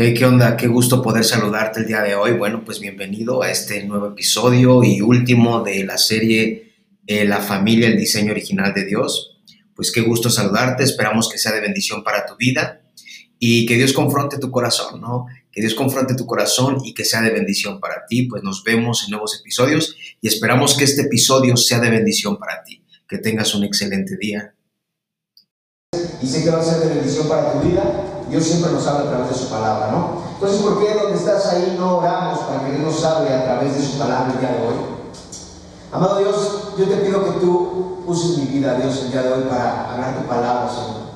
¿Qué onda? Qué gusto poder saludarte el día de hoy. Bueno, pues bienvenido a este nuevo episodio y último de la serie eh, La familia, el diseño original de Dios. Pues qué gusto saludarte, esperamos que sea de bendición para tu vida y que Dios confronte tu corazón, ¿no? Que Dios confronte tu corazón y que sea de bendición para ti. Pues nos vemos en nuevos episodios y esperamos que este episodio sea de bendición para ti. Que tengas un excelente día. Y sé que va a ser de bendición para tu vida Dios siempre nos habla a través de su palabra, ¿no? Entonces, ¿por qué donde estás ahí no oramos para que Dios nos hable a través de su palabra el día de hoy? Amado Dios, yo te pido que tú uses mi vida, Dios, el día de hoy para hablar tu palabra, Señor.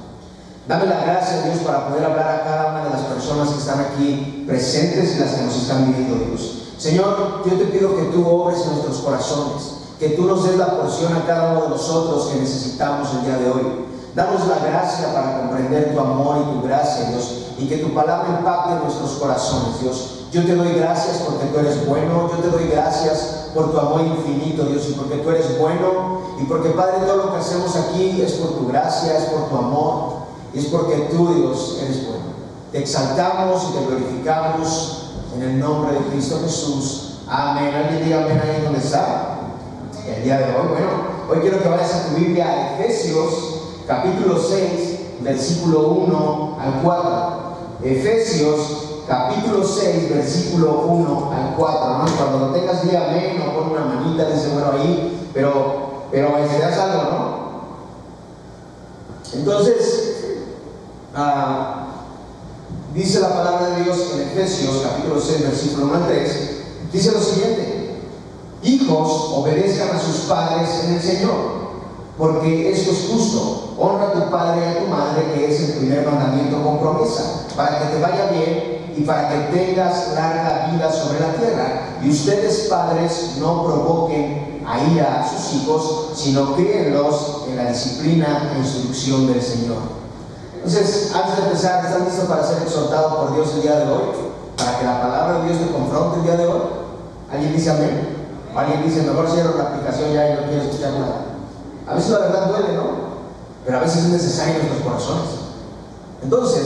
Dame la gracia, Dios, para poder hablar a cada una de las personas que están aquí presentes y las que nos están viendo, Dios. Señor, yo te pido que tú obres en nuestros corazones, que tú nos des la porción a cada uno de nosotros que necesitamos el día de hoy. Danos la gracia para comprender tu amor y tu gracia, Dios, y que tu palabra impacte en nuestros corazones, Dios. Yo te doy gracias porque tú eres bueno, yo te doy gracias por tu amor infinito, Dios, y porque tú eres bueno, y porque, Padre, todo lo que hacemos aquí es por tu gracia, es por tu amor, y es porque tú, Dios, eres bueno. Te exaltamos y te glorificamos en el nombre de Cristo Jesús. Amén. ¿Alguien diga amén ahí donde está? El día de hoy, bueno, hoy quiero que vayas a tu Biblia a Efesios capítulo 6, versículo 1 al 4. Efesios, capítulo 6, versículo 1 al 4. ¿no? Cuando lo tengas, di amén o pon una manita de seguro ahí, pero, pero enseñas algo, ¿no? Entonces, ah, dice la palabra de Dios en Efesios, capítulo 6, versículo 1 al 3, dice lo siguiente. Hijos, obedezcan a sus padres en el Señor porque esto es justo. Honra a tu padre y a tu madre, que es el primer mandamiento con promesa, para que te vaya bien y para que tengas larga vida sobre la tierra. Y ustedes, padres, no provoquen a ira a sus hijos, sino críenlos en la disciplina e instrucción del Señor. Entonces, antes de empezar, ¿están listos para ser exhortados por Dios el día de hoy? Para que la palabra de Dios te confronte el día de hoy. ¿Alguien dice amén? alguien dice, mejor cierro la aplicación ya y no quiero escuchar nada? A veces la verdad duele, ¿no? Pero a veces es necesario en nuestros corazones. Entonces,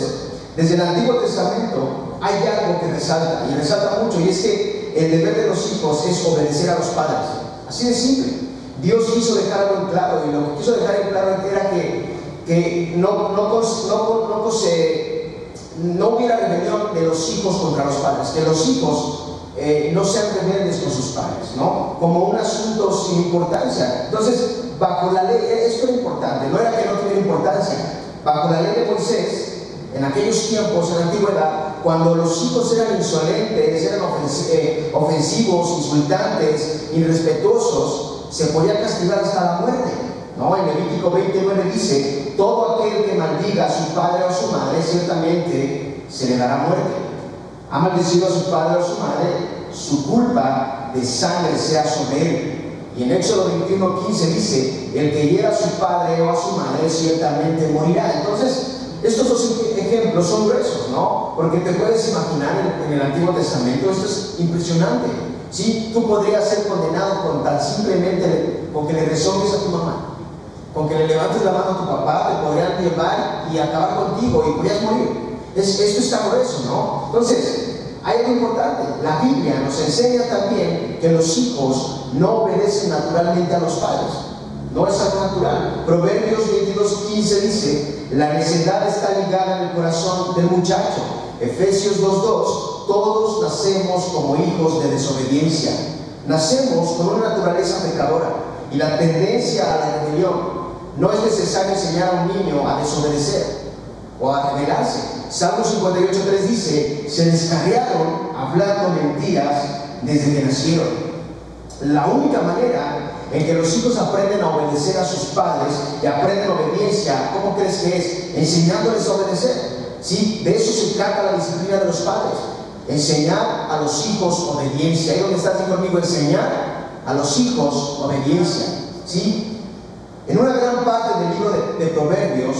desde el Antiguo Testamento hay algo que resalta, y resalta mucho, y es que el deber de los hijos es obedecer a los padres. Así de simple. Dios quiso dejar algo en claro, y lo que quiso dejar en claro era que, que no, no, no, no hubiera rebelión de los hijos contra los padres, que los hijos eh, no sean rebeldes con sus padres, ¿no? Como un asunto sin importancia. Entonces, bajo la ley, e-, esto es importante, no era que no tuviera importancia, bajo la ley de Moisés, en aquellos tiempos, en la antigüedad, cuando los hijos eran insolentes, eran eh, ofensivos, insultantes, irrespetuosos, se podía castigar hasta la muerte. ¿no? En Levítico 29 dice, todo aquel que maldiga a su padre o a su madre, ciertamente se le dará muerte. Ha maldecido a su padre o a su madre, su culpa de sangre sea sobre él y en Éxodo 21, 15 dice, el que hiera a su padre o a su madre ciertamente morirá. Entonces, estos dos ejemplos son gruesos, ¿no? Porque te puedes imaginar en, el Antiguo Testamento, esto es impresionante. ¿sí? Tú podrías ser condenado con tan simplemente con que le resolves a tu mamá, con que le levantes la mano a tu papá, te podrían llevar y acabar contigo y podrías morir. Es, esto está grueso, ¿no? Entonces, hay algo importante, la Biblia nos enseña también que los hijos no obedecen naturalmente a los padres. No es algo natural. Proverbios 22.15 dice, la necesidad está ligada en el corazón del muchacho. Efesios 2.2, todos nacemos como hijos de desobediencia. Nacemos con una naturaleza pecadora y la tendencia a la rebelión. No es necesario enseñar a un niño a desobedecer o a rebelarse. Salmo 58.3 dice, se descarriaron hablando mentiras desde que nacieron. La única manera en que los hijos aprenden a obedecer a sus padres y aprenden obediencia, ¿cómo crees que es? Enseñándoles a obedecer. ¿Sí? De eso se trata la disciplina de los padres. Enseñar a los hijos obediencia. Ahí donde estás conmigo, enseñar a los hijos obediencia. ¿Sí? En una gran parte del libro de, de Proverbios,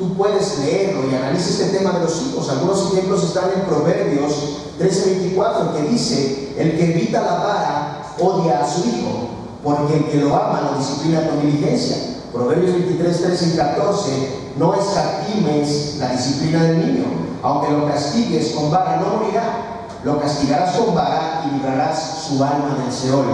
tú puedes leerlo y analizar este tema de los hijos. Algunos ejemplos están en Proverbios 13:24, que dice, el que evita la vara odia a su hijo, porque el que lo ama lo disciplina con diligencia. Proverbios 23, 13 y 14 no escatimes la disciplina del niño, aunque lo castigues con vara no morirá, lo castigarás con vara y librarás su alma del Seol.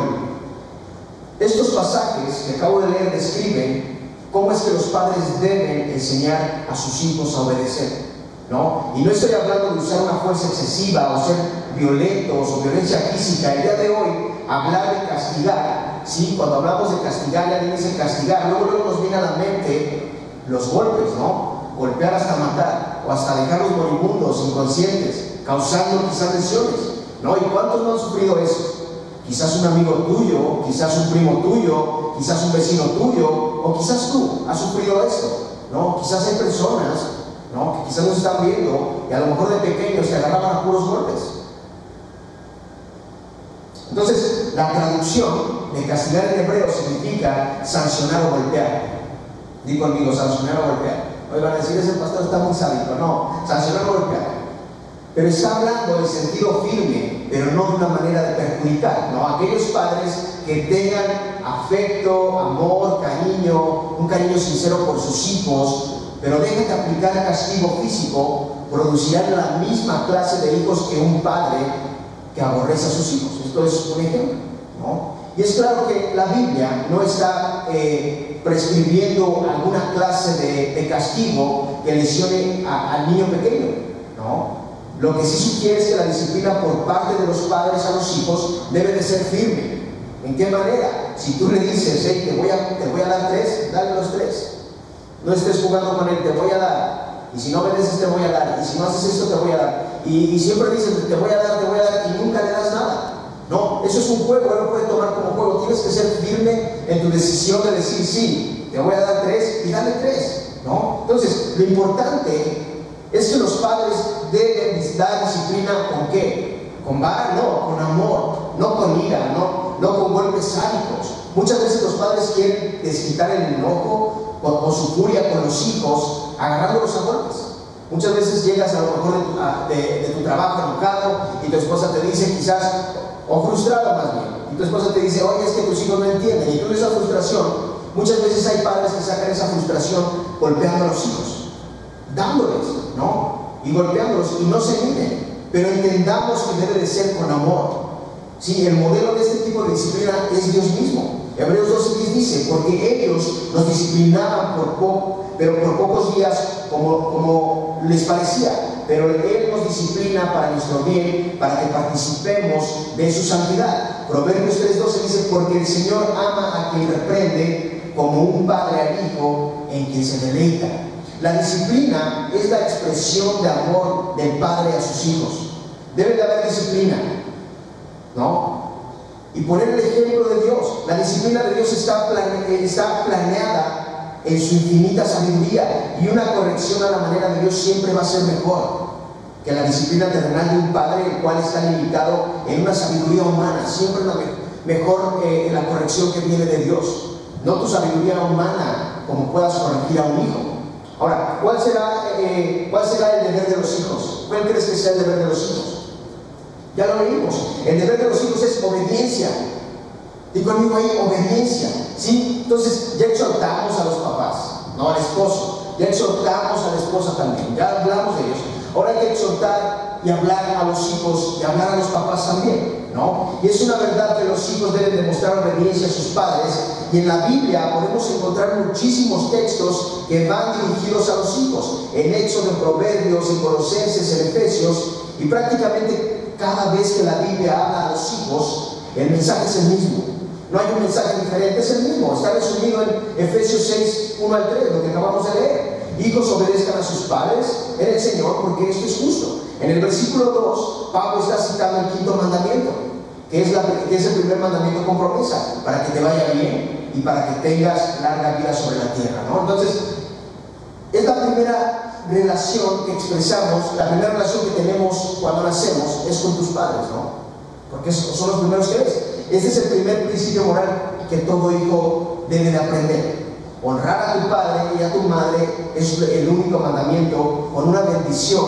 Estos pasajes que acabo de leer describen cómo es que los padres deben enseñar a sus hijos a obedecer. ¿no? Y no estoy hablando de usar una fuerza excesiva o ser violentos o violencia física. El día de hoy, hablar de castigar, ¿sí? Cuando hablamos de castigar, ya dice castigar, luego, luego nos viene a la mente los golpes, ¿no? Golpear hasta matar o hasta dejarlos moribundos, inconscientes, causando quizás lesiones, ¿no? ¿Y cuántos no han sufrido eso? Quizás un amigo tuyo, quizás un primo tuyo, quizás un vecino tuyo, o quizás tú has sufrido esto, ¿no? Quizás hay personas, ¿no? Que quizás nos están viendo y a lo mejor de pequeños te agarraban a puros golpes. Entonces, la traducción de castigar en hebreo significa sancionar o golpear. Di conmigo, sancionar o golpear. Hoy van a decir, ese pastor está muy sádico. No, sancionar o golpear. Pero está hablando en sentido firme, pero no de una manera de perjudicar. ¿no? Aquellos padres que tengan afecto, amor, cariño, un cariño sincero por sus hijos, pero dejen de aplicar castigo físico, producirán la misma clase de hijos que un padre que aborrece a sus hijos. Esto es un ejemplo. ¿no? Y es claro que la Biblia no está eh, prescribiendo alguna clase de, castigo que lesione al niño pequeño. ¿no? Lo que sí sugiere es que la disciplina por parte de los padres a los hijos debe de ser firme. ¿En qué manera? Si tú le dices, hey, te, voy a, te voy a dar tres, dale los tres. No estés jugando con él, te voy a dar. Y si no obedeces, te voy a dar. Y si no haces esto, te voy a dar. Y, siempre dices, te voy a dar, te voy a dar, y nunca le das nada. No, eso es un juego, él lo puede tomar como juego. Tienes que ser firme en tu decisión de decir, sí, te voy a dar tres y dale tres. ¿no? Entonces, lo importante es que los padres deben dar disciplina con qué? Con vara, no, con amor, no con ira, no, no con golpes sádicos. Muchas veces los padres quieren desquitar el enojo o, su furia con los hijos, agarrándolos a golpes. Muchas veces llegas a lo mejor de, tu trabajo enojado y tu esposa te dice quizás, o frustrado más bien, y tu esposa te dice, oye, es que tus hijos no entienden, y tú esa frustración, muchas veces hay padres que sacan esa frustración golpeando a los hijos, dándoles, ¿no? Y golpeándolos, y no se miden, pero entendamos que debe de ser con amor. Sí, el modelo de este tipo de disciplina es Dios mismo. Hebreos 12.10 dice, porque ellos nos disciplinaban por poco, pero por pocos días como, como les parecía, pero Él nos disciplina para nuestro bien, para que participemos de su santidad. Proverbios 3.12 dice, porque el Señor ama a quien reprende como un padre al hijo en quien se deleita. La disciplina es la expresión de amor del padre a sus hijos. Debe de haber disciplina, ¿no? y poner el ejemplo de Dios. La disciplina de Dios está, está planeada en su infinita sabiduría y una corrección a la manera de Dios siempre va a ser mejor que la disciplina terrenal de un padre, el cual está limitado en una sabiduría humana. Siempre es mejor eh, la corrección que viene de Dios, no tu sabiduría humana como puedas corregir a un hijo. Ahora, ¿cuál será, eh, ¿cuál será el deber de los hijos? ¿Cuál crees que sea el deber de los hijos? Ya lo leímos. El deber de los hijos es obediencia. Y conmigo ahí, obediencia. ¿Sí? Entonces, ya exhortamos a los papás, no al esposo. Ya exhortamos a la esposa también. Ya hablamos de ellos. Ahora hay que exhortar y hablar a los hijos y hablar a los papás también. ¿no? Y es una verdad que los hijos deben demostrar obediencia a sus padres. Y en la Biblia podemos encontrar muchísimos textos que van dirigidos a los hijos. En Éxodo, en Proverbios, en Colosenses, en Efesios. Y prácticamente cada vez que la Biblia habla a los hijos, el mensaje es el mismo. No hay un mensaje diferente, es el mismo. Está resumido en Efesios 6, 1 al 3, lo que acabamos de leer. Hijos obedezcan a sus padres en el Señor porque esto es justo. En el versículo 2, Pablo está citando el quinto mandamiento, que es, el primer mandamiento con promesa, para que te vaya bien y para que tengas larga vida sobre la tierra. Entonces, es la primera relación que expresamos, la primera relación que tenemos cuando nacemos es con tus padres, ¿no? Porque son los primeros que ves. Ese es el primer principio moral que todo hijo debe de aprender. Honrar a tu padre y a tu madre es el único mandamiento con una bendición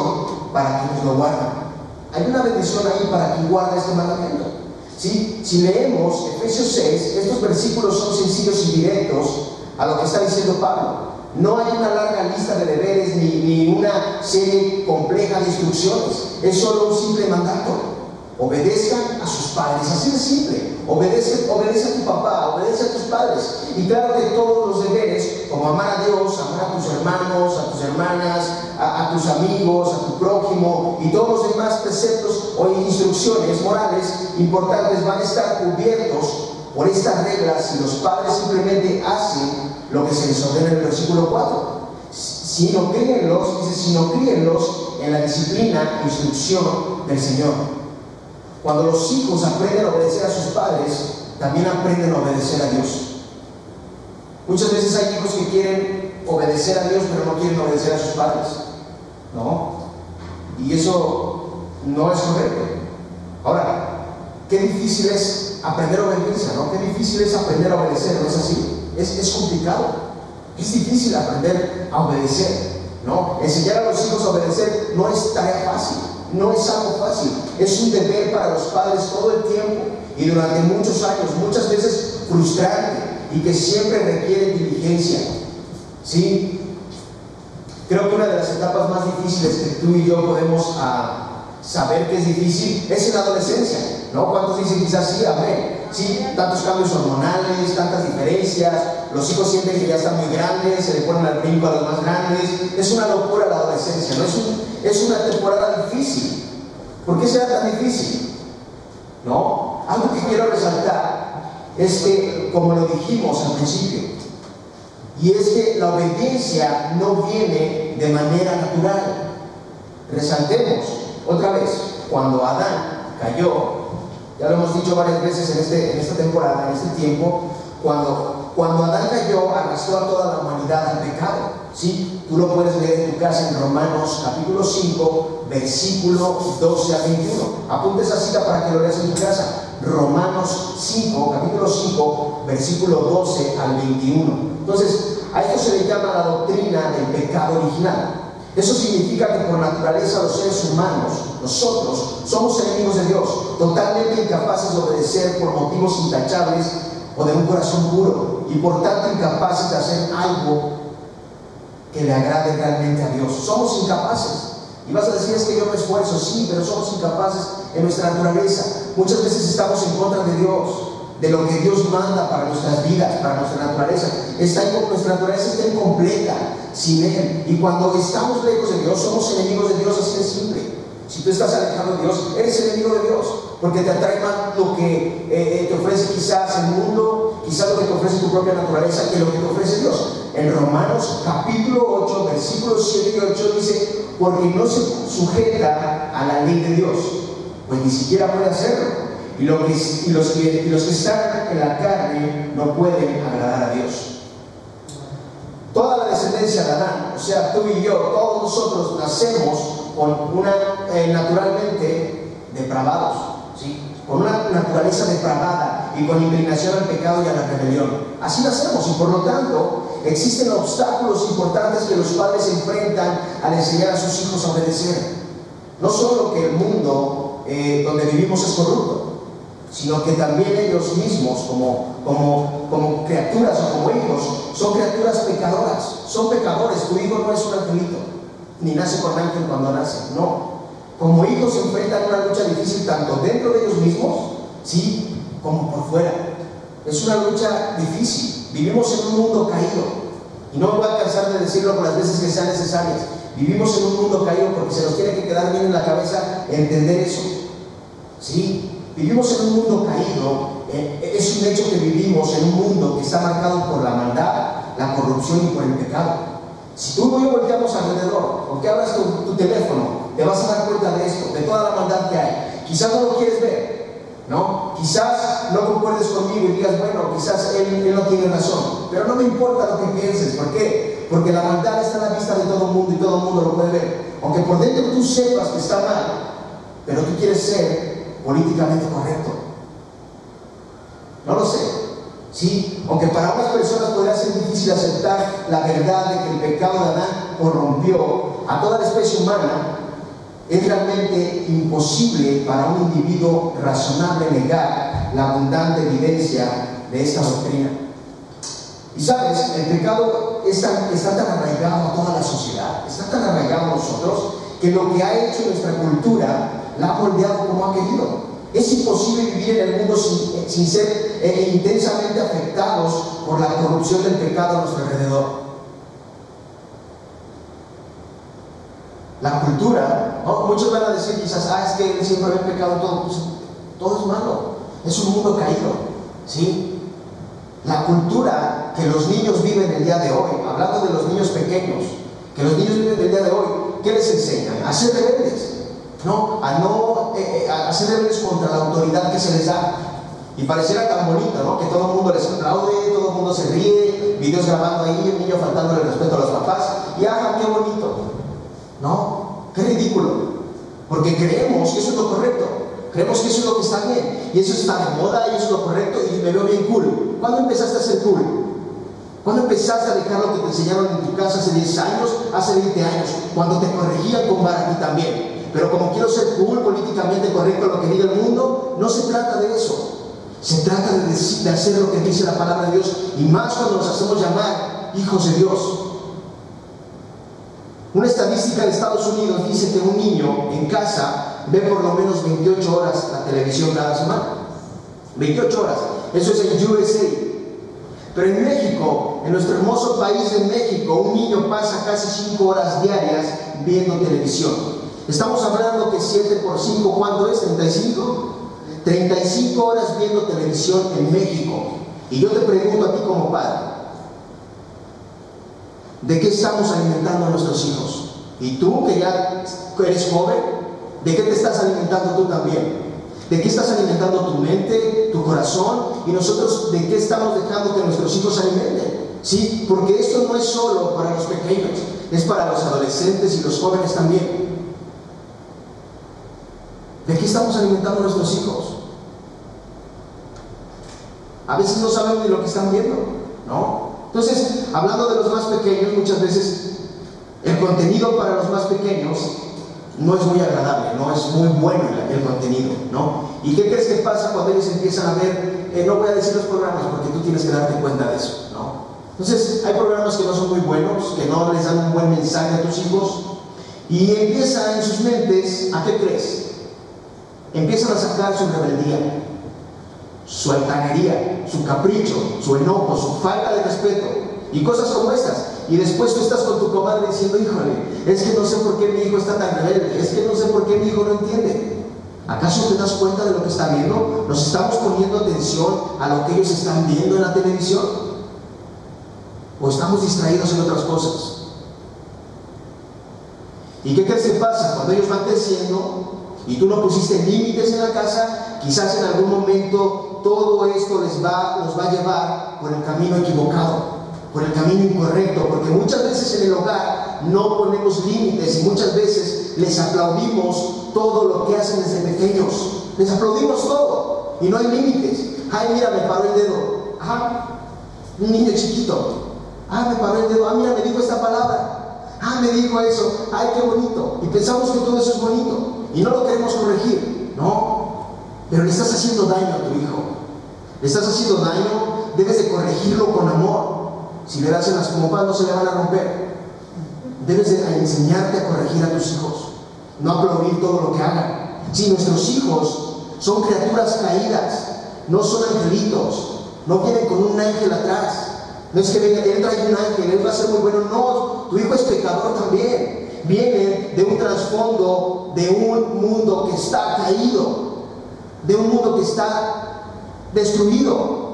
para quienes lo guardan. Hay una bendición ahí para quien guarda este mandamiento. ¿Sí? Si leemos Efesios 6, estos versículos son sencillos y directos a lo que está diciendo Pablo. No hay una larga lista de deberes ni, ni una serie compleja de instrucciones. Es solo un simple mandato. Obedezcan a sus padres, así de simple. Obedece, obedece a tu papá, obedece a tus padres. Y claro que todos los deberes, como amar a Dios, amar a tus hermanos, a tus hermanas, a, tus amigos, a tu prójimo y todos los demás preceptos o instrucciones morales importantes van a estar cubiertos por estas reglas si los padres simplemente hacen lo que se les ordena en el versículo 4. Si no críenlos, dice, si no críenlos en la disciplina e instrucción del Señor. Cuando los hijos aprenden a obedecer a sus padres, también aprenden a obedecer a Dios. Muchas veces hay hijos que quieren obedecer a Dios, pero no quieren obedecer a sus padres. ¿No? Y eso no es correcto. Ahora, qué difícil es aprender obediencia, ¿no? Qué difícil es aprender a obedecer, ¿no es así? Es, es complicado. Es difícil aprender a obedecer, ¿no? Enseñar a los hijos a obedecer no es tarea fácil. No es algo fácil, es un deber para los padres todo el tiempo y durante muchos años, muchas veces frustrante y que siempre requiere diligencia. ¿Sí? Creo que una de las etapas más difíciles que tú y yo podemos saber que es difícil es en la adolescencia, ¿no? ¿Cuántos dicen quizás sí, amén? Sí, tantos cambios hormonales, tantas diferencias, los hijos sienten que ya están muy grandes, se le ponen al brinco a los más grandes, es una locura la adolescencia, ¿no? Es, un, es una temporada difícil. ¿Por qué será tan difícil? ¿No? Algo que quiero resaltar es que, como lo dijimos al principio, y es que la obediencia no viene de manera natural. Resaltemos otra vez, cuando Adán cayó, ya lo hemos dicho varias veces en, este, en esta temporada, en este tiempo, cuando, cuando Adán cayó, arrastró a toda la humanidad al pecado. ¿sí? Tú lo puedes leer en tu casa en Romanos capítulo 5, versículo 12 a 21. Apunte esa cita para que lo leas en tu casa. Romanos 5, capítulo 5, versículo 12 al 21. Entonces, a esto se le llama la doctrina del pecado original. Eso significa que por naturaleza los seres humanos, nosotros, somos enemigos de Dios, totalmente incapaces de obedecer por motivos intachables o de un corazón puro, y por tanto incapaces de hacer algo que le agrade realmente a Dios. Somos incapaces. Y vas a decir, es que yo me esfuerzo, sí, pero somos incapaces en nuestra naturaleza. Muchas veces estamos en contra de Dios, de lo que Dios manda para nuestras vidas, para nuestra naturaleza. Está nuestra naturaleza está incompleta sin Él. Y cuando estamos lejos de Dios, somos enemigos de Dios, así de simple. Si tú estás alejado de Dios, eres enemigo de Dios, porque te atrae más lo que eh, eh, te ofrece quizás el mundo, quizás lo que te ofrece tu propia naturaleza, que lo que te ofrece Dios. En Romanos capítulo 8, versículos 7 y 8 dice, porque no se sujeta a la ley de Dios, pues ni siquiera puede hacerlo. Y, lo que, y, los, que, y los que están en la carne no pueden agradar a Dios. Toda la descendencia de Adán, o sea, tú y yo, todos nosotros nacemos con una, eh, naturalmente, depravados, ¿sí? con una naturaleza depravada y con inclinación al pecado y a la rebelión. Así nacemos y por lo tanto existen obstáculos importantes que los padres enfrentan al enseñar a sus hijos a obedecer. No solo que el mundo eh, donde vivimos es corrupto, sino que también ellos mismos, como, como, como criaturas o como hijos, son criaturas pecadoras, son pecadores. Tu hijo no es un angelito, ni nace con ángel cuando nace, no. Como hijos se enfrentan a una lucha difícil tanto dentro de ellos mismos, sí, como por fuera. Es una lucha difícil. Vivimos en un mundo caído. Y no voy a cansar de decirlo por las veces que sean necesarias. Vivimos en un mundo caído porque se nos tiene que quedar bien en la cabeza entender eso. Sí, Vivimos en un mundo caído, eh, es un hecho que vivimos en un mundo que está marcado por la maldad, la corrupción y por el pecado. Si tú y yo volteamos alrededor, o abras tu, teléfono, te vas a dar cuenta de esto, de toda la maldad que hay. Quizás no lo quieres ver, ¿no? Quizás no concuerdes conmigo y digas, bueno, quizás él, él no tiene razón, pero no me importa lo que pienses, ¿por qué? Porque la maldad está a la vista de todo el mundo y todo el mundo lo puede ver. Aunque por dentro tú sepas que está mal, pero tú quieres ser políticamente correcto. No lo sé. Sí, aunque para unas personas podría ser difícil aceptar la verdad de que el pecado de Adán corrompió a toda la especie humana, es realmente imposible para un individuo razonable negar la abundante evidencia de esta doctrina. Y sabes, el pecado está, está tan arraigado a toda la sociedad, está tan arraigado a nosotros, que lo que ha hecho nuestra cultura la ha moldeado como ha querido. Es imposible vivir en el mundo sin, ser eh, intensamente afectados por la corrupción del pecado a nuestro alrededor. La cultura, muchos van a decir quizás, ah, es que siempre había pecado todo, pues, todo es malo, es un mundo caído, ¿sí? La cultura que los niños viven el día de hoy, hablando de los niños pequeños, que los niños viven el día de hoy, ¿qué les enseñan? A ser rebeldes, ¿no? A no eh, eh, a ser rebeldes contra la autoridad que se les da. Y pareciera tan bonito, ¿no? Que todo el mundo les aplaude, todo el mundo se ríe, videos grabando ahí, el niño faltándole respeto a los papás, y ¡ah, qué bonito! ¿No? ¡Qué ridículo! Porque creemos que eso es lo correcto, creemos que eso es lo que está bien, y eso está de moda, y eso es lo correcto, y me veo bien cool. ¿Cuándo empezaste a ser cool? ¿Cuándo empezaste a dejar lo que te enseñaron en tu casa hace 10 años, hace 20 años? Cuando te corregían con ti también. Pero como quiero ser cool, políticamente correcto lo que diga el mundo, no se trata de eso. Se trata de, de hacer lo que dice la palabra de Dios y más cuando nos hacemos llamar hijos de Dios. Una estadística de Estados Unidos dice que un niño en casa ve por lo menos 28 horas la televisión cada semana. 28 horas. Eso es en USA. Pero en México, en nuestro hermoso país de México, un niño pasa casi 5 horas diarias viendo televisión. Estamos hablando que 7 por 5, ¿cuánto es? ¿35? 35 horas viendo televisión en México. Y yo te pregunto a ti como padre, ¿de qué estamos alimentando a nuestros hijos? Y tú que ya eres joven, ¿de qué te estás alimentando tú también? ¿De qué estás alimentando tu mente, tu corazón? Y nosotros, ¿de qué estamos dejando que nuestros hijos se alimenten? Sí, porque esto no es solo para los pequeños, es para los adolescentes y los jóvenes también. ¿De qué estamos alimentando a nuestros hijos? A veces no saben ni lo que están viendo, ¿no? Entonces, hablando de los más pequeños, muchas veces el contenido para los más pequeños no es muy agradable, no es muy bueno el, contenido, ¿no? ¿Y qué crees que pasa cuando ellos empiezan a ver, eh, no voy a decir los programas porque tú tienes que darte cuenta de eso, ¿no? Entonces, hay programas que no son muy buenos, que no les dan un buen mensaje a tus hijos, y empieza en sus mentes, ¿a qué crees? Empiezan a sacar su rebeldía, su altanería, su capricho, su enojo, su falta de respeto y cosas como estas. Y después tú estás con tu comadre diciendo, híjole, es que no sé por qué mi hijo está tan rebelde, es que no sé por qué mi hijo no entiende. ¿Acaso te das cuenta de lo que está viendo? ¿Nos estamos poniendo atención a lo que ellos están viendo en la televisión? ¿O estamos distraídos en otras cosas? ¿Y qué crees que pasa cuando ellos van creciendo y tú no pusiste límites en la casa? Quizás en algún momento todo esto les va, los va a llevar por el camino equivocado por el camino incorrecto, porque muchas veces en el hogar no ponemos límites y muchas veces les aplaudimos todo lo que hacen desde pequeños. Les aplaudimos todo y no hay límites. Ay, mira, me paró el dedo. Ah, un niño chiquito. Ah, me paró el dedo. Ah, mira, me dijo esta palabra. Ah, me dijo eso. Ay, qué bonito. Y pensamos que todo eso es bonito y no lo queremos corregir. No, pero le estás haciendo daño a tu hijo. Le estás haciendo daño, debes de corregirlo con amor. Si le das en las copas no se le van a romper. Debes de enseñarte a corregir a tus hijos, no aplaudir todo lo que hagan. Si nuestros hijos son criaturas caídas, no son angelitos, no vienen con un ángel atrás. No es que venga, él trae un ángel, él va a ser muy bueno. No, tu hijo es pecador también. Viene de un trasfondo de un mundo que está caído, de un mundo que está destruido.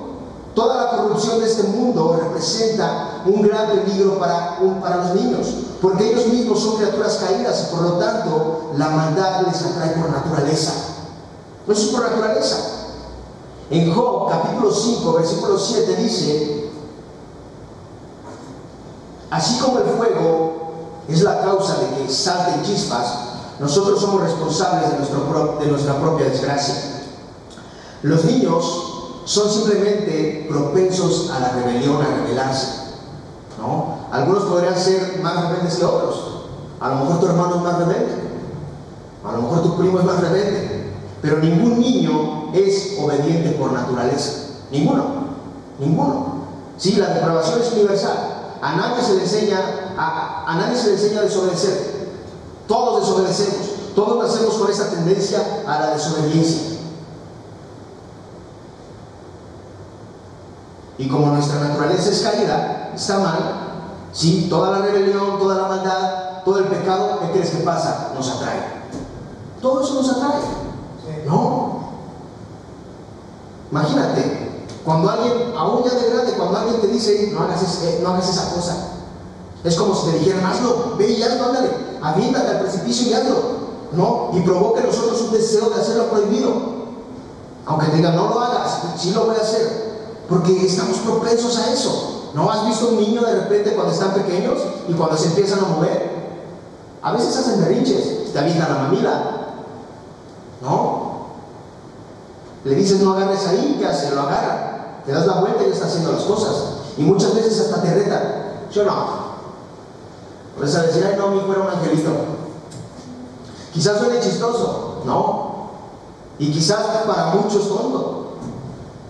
Toda la corrupción de este mundo representa un gran peligro para, para los niños, porque ellos mismos son criaturas caídas y por lo tanto la maldad les atrae por naturaleza. Eso es por naturaleza. En Job capítulo 5, versículo 7 dice, así como el fuego es la causa de que salten chispas, nosotros somos responsables de, nuestra propia desgracia. Los niños son simplemente propensos a la rebelión, a rebelarse. ¿no? Algunos podrían ser más rebeldes que otros. A lo mejor tu hermano es más rebelde. A lo mejor tu primo es más rebelde. Pero ningún niño es obediente por naturaleza. Ninguno. Ninguno. Sí, la depravación es universal. A nadie se le enseña, a, nadie se le enseña a desobedecer. Todos desobedecemos. Todos nacemos con esa tendencia a la desobediencia. Y como nuestra naturaleza es caída, está mal, ¿sí? toda la rebelión, toda la maldad, todo el pecado, ¿qué crees que pasa? Nos atrae. Todo eso nos atrae. No. Imagínate, cuando alguien, aún ya de grande, cuando alguien te dice, no hagas, eh, no hagas esa cosa, es como si te dijeran, hazlo, ve y hazlo, ándale, aviéntate al precipicio y hazlo, ¿no? Y provoque en nosotros un deseo de hacerlo prohibido. Aunque digan, no lo hagas, sí lo voy a hacer, porque estamos propensos a eso. ¿No has visto un niño de repente cuando están pequeños y cuando se empiezan a mover? A veces hacen berrinches, te avientan la mamila. ¿No? Le dices no agarres ahí, ¿qué hace? Lo agarra. Te das la vuelta y está haciendo las cosas. Y muchas veces hasta te retan. ¿Yo no? Por eso decir, ay no, mi hijo era un angelito. Quizás suene chistoso, ¿no? Y quizás para muchos tonto.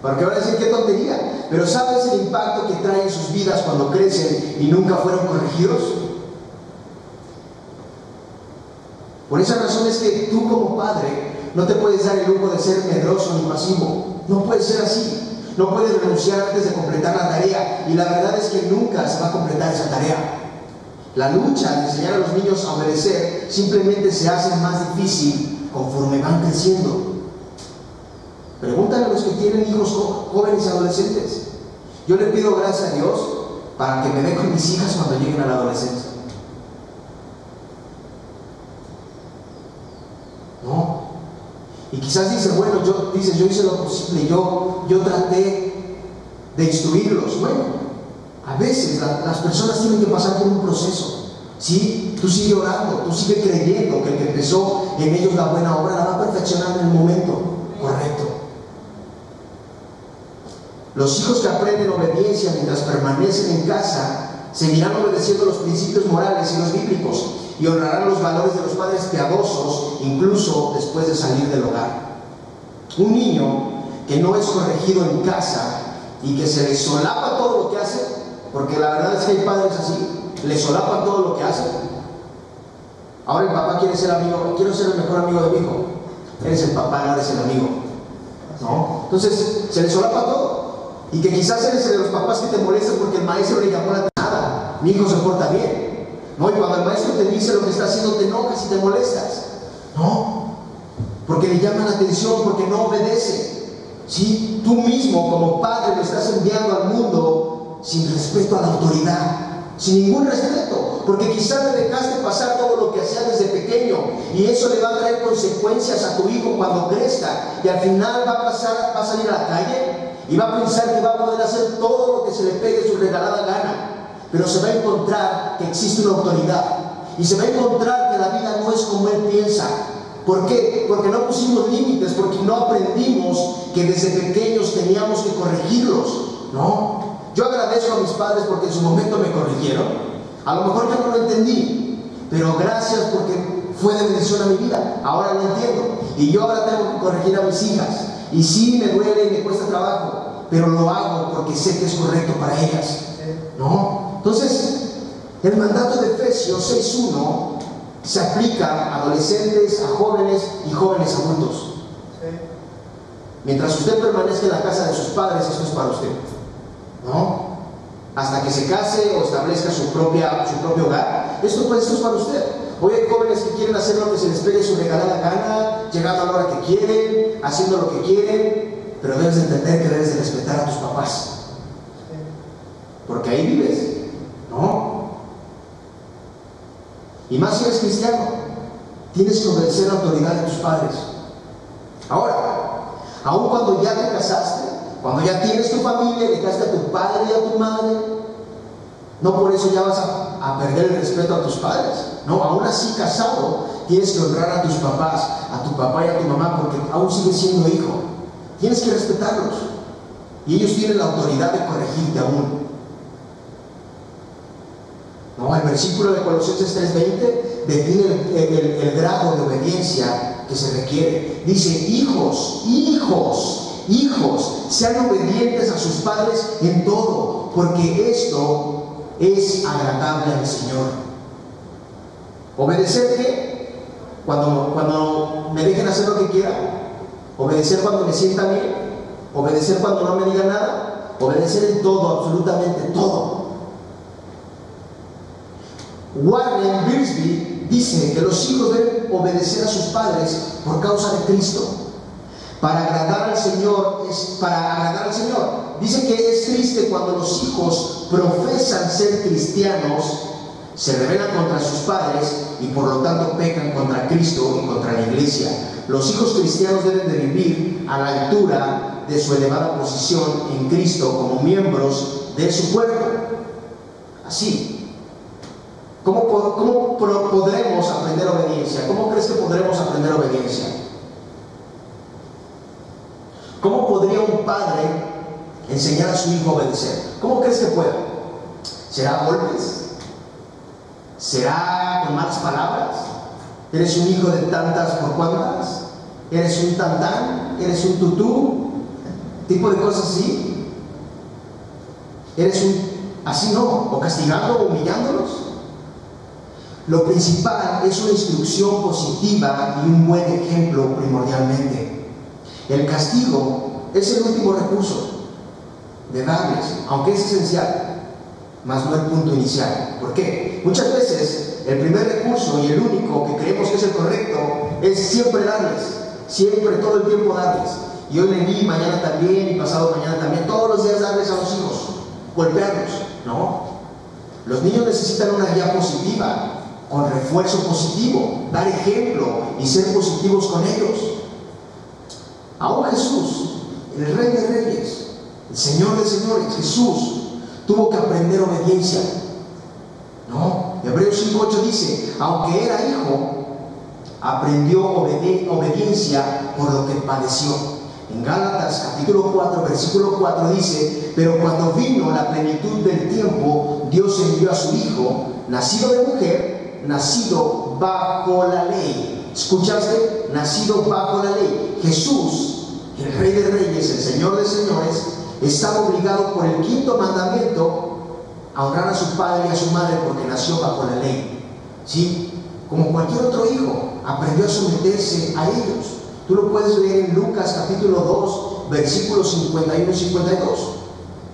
Porque van a decir qué tontería. Pero ¿sabes el impacto que trae en sus vidas cuando crecen y nunca fueron corregidos? Por esa razón es que tú como padre no te puedes dar el lujo de ser medroso ni pasivo. No puedes ser así. No puedes renunciar antes de completar la tarea. Y la verdad es que nunca se va a completar esa tarea. La lucha de enseñar a los niños a obedecer simplemente se hace más difícil conforme van creciendo. Pregúntale a los que tienen hijos jóvenes y adolescentes. Yo le pido gracias a Dios para que me dé con mis hijas cuando lleguen a la adolescencia. ¿No? Y quizás dice, bueno, yo, dice, yo hice lo posible, yo, yo traté de instruirlos. Bueno, a veces las personas tienen que pasar por un proceso. ¿Sí? Tú sigue orando, tú sigue creyendo que el que empezó en ellos la buena obra la va a perfeccionar en el momento correcto. Los hijos que aprenden obediencia mientras permanecen en casa seguirán obedeciendo los principios morales y los bíblicos y honrarán los valores de los padres piadosos incluso después de salir del hogar. Un niño que no es corregido en casa y que se le solapa todo lo que hace, porque la verdad es que hay padres así, le solapan todo lo que hace. Ahora el papá quiere ser amigo, quiero ser el mejor amigo de mi hijo. Eres el papá, no eres el amigo. ¿No? Entonces, se le solapa todo. Y que quizás eres de los papás que te molestan porque el maestro le llamó la nada. Mi hijo se porta bien. No, y cuando el maestro te dice lo que está haciendo, te enojas y te molestas. No, porque le llama la atención, porque no obedece. Si tú mismo, como padre, lo estás enviando al mundo sin respeto a la autoridad, sin ningún respeto, porque quizás le dejaste pasar todo lo que hacía desde pequeño y eso le va a traer consecuencias a tu hijo cuando crezca y al final va a pasar, va a salir a la calle y va a pensar que va a poder hacer todo lo que se le pegue su regalada gana, pero se va a encontrar que existe una autoridad y se va a encontrar que la vida no es como él piensa. ¿Por qué? Porque no pusimos límites, porque no aprendimos que desde pequeños teníamos que corregirlos, ¿no? Yo agradezco a mis padres porque en su momento me corrigieron. A lo mejor yo no lo entendí, pero gracias porque fue de bendición a mi vida. Ahora lo entiendo. Y yo ahora tengo que corregir a mis hijas. Y sí me duele y me cuesta trabajo, pero lo hago porque sé que es correcto para ellas. ¿No? Entonces, el mandato de Efesios 6.1 se aplica a adolescentes, a jóvenes y jóvenes adultos. Mientras usted permanezca en la casa de sus padres, esto es para usted. ¿No? Hasta que se case o establezca su, propia, su propio hogar, esto, pues, esto es para usted. Hoy hay jóvenes que quieren hacer lo que se les pegue su regalada gana, llegando a la hora que quieren, haciendo lo que quieren, pero debes de entender que debes de respetar a tus papás. Porque ahí vives, ¿no? Y más si eres cristiano, tienes que obedecer la autoridad de tus padres. Ahora, aun cuando ya te casaste, cuando ya tienes tu familia, dejaste a tu padre y a tu madre, no por eso ya vas a, perder el respeto a tus padres. No, aún así casado, tienes que honrar a tus papás, a tu papá y a tu mamá, porque aún sigues siendo hijo. Tienes que respetarlos. Y ellos tienen la autoridad de corregirte aún. No, el versículo de Colosenses 3:20 define el, grado de obediencia que se requiere. Dice, hijos, hijos, hijos, sean obedientes a sus padres en todo porque esto es agradable al Señor. ¿Obedecer qué? Cuando, cuando me dejen hacer lo que quiera. Obedecer cuando me sienta bien. Obedecer cuando no me diga nada. Obedecer en todo, absolutamente todo. Warren Birsby dice que los hijos deben obedecer a sus padres por causa de Cristo. Para agradar al Señor es para agradar al Señor. Dice que es triste cuando los hijos profesan ser cristianos, se rebelan contra sus padres y por lo tanto pecan contra Cristo y contra la iglesia. Los hijos cristianos deben de vivir a la altura de su elevada posición en Cristo como miembros de su cuerpo. Así, ¿Cómo, ¿Cómo, podremos aprender obediencia? ¿Cómo crees que podremos aprender obediencia? ¿Cómo podría un padre enseñar a su hijo a obedecer? ¿Cómo crees que pueda? ¿Será golpes? ¿Será con malas palabras? ¿Eres un hijo de tantas por cuantas? ¿Eres un tantán? ¿Eres un tutú? ¿Tipo de cosas así? ¿Eres un así no? ¿O castigando o humillándolos? Lo principal es una instrucción positiva y un buen ejemplo primordialmente. El castigo es el último recurso de darles, aunque es esencial, más no el punto inicial. ¿Por qué? Muchas veces el primer recurso y el único que creemos que es el correcto es siempre darles, siempre, todo el tiempo darles. Y hoy le di, mañana también y pasado mañana también, todos los días darles a los hijos, golpearlos, ¿no? Los niños necesitan una guía positiva, con refuerzo positivo, dar ejemplo y ser positivos con ellos. Aún Jesús, el Rey de Reyes, el Señor de Señores, Jesús, tuvo que aprender obediencia. No, Hebreos 5.8 dice, aunque era hijo, aprendió obediencia por lo que padeció. En Gálatas capítulo 4, versículo 4 dice, pero cuando vino la plenitud del tiempo, Dios envió a su Hijo, nacido de mujer, nacido bajo la ley. ¿Escuchaste? Nacido bajo la ley. Jesús, el Rey de Reyes, el Señor de Señores, estaba obligado por el quinto mandamiento a honrar a su padre y a su madre porque nació bajo la ley. ¿Sí? Como cualquier otro hijo, aprendió a someterse a ellos. Tú lo puedes leer en Lucas capítulo 2, versículos 51 y 52.